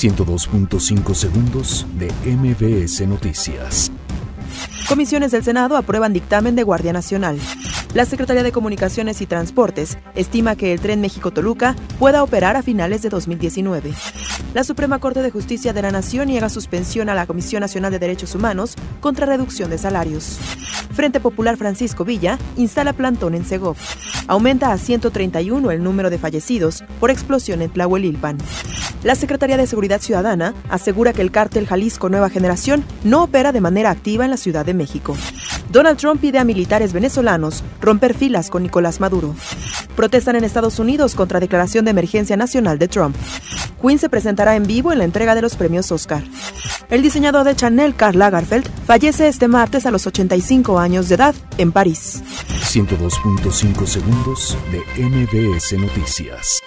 102.5 segundos de MBS Noticias. Comisiones del Senado aprueban dictamen de Guardia Nacional. La Secretaría de Comunicaciones y Transportes estima que el tren México-Toluca pueda operar a finales de 2019. La Suprema Corte de Justicia de la Nación niega suspensión a la Comisión Nacional de Derechos Humanos contra reducción de salarios. Frente Popular Francisco Villa instala plantón en Segov. Aumenta a 131 el número de fallecidos por explosión en Tlahuelilpan. La Secretaría de Seguridad Ciudadana asegura que el cártel Jalisco Nueva Generación no opera de manera activa en la Ciudad de México. Donald Trump pide a militares venezolanos romper filas con Nicolás Maduro. Protestan en Estados Unidos contra declaración de emergencia nacional de Trump. Queen se presentará en vivo en la entrega de los premios Oscar. El diseñador de Chanel, Karl Lagerfeld, fallece este martes a los 85 años de edad en París. 102.5 segundos de MBS Noticias.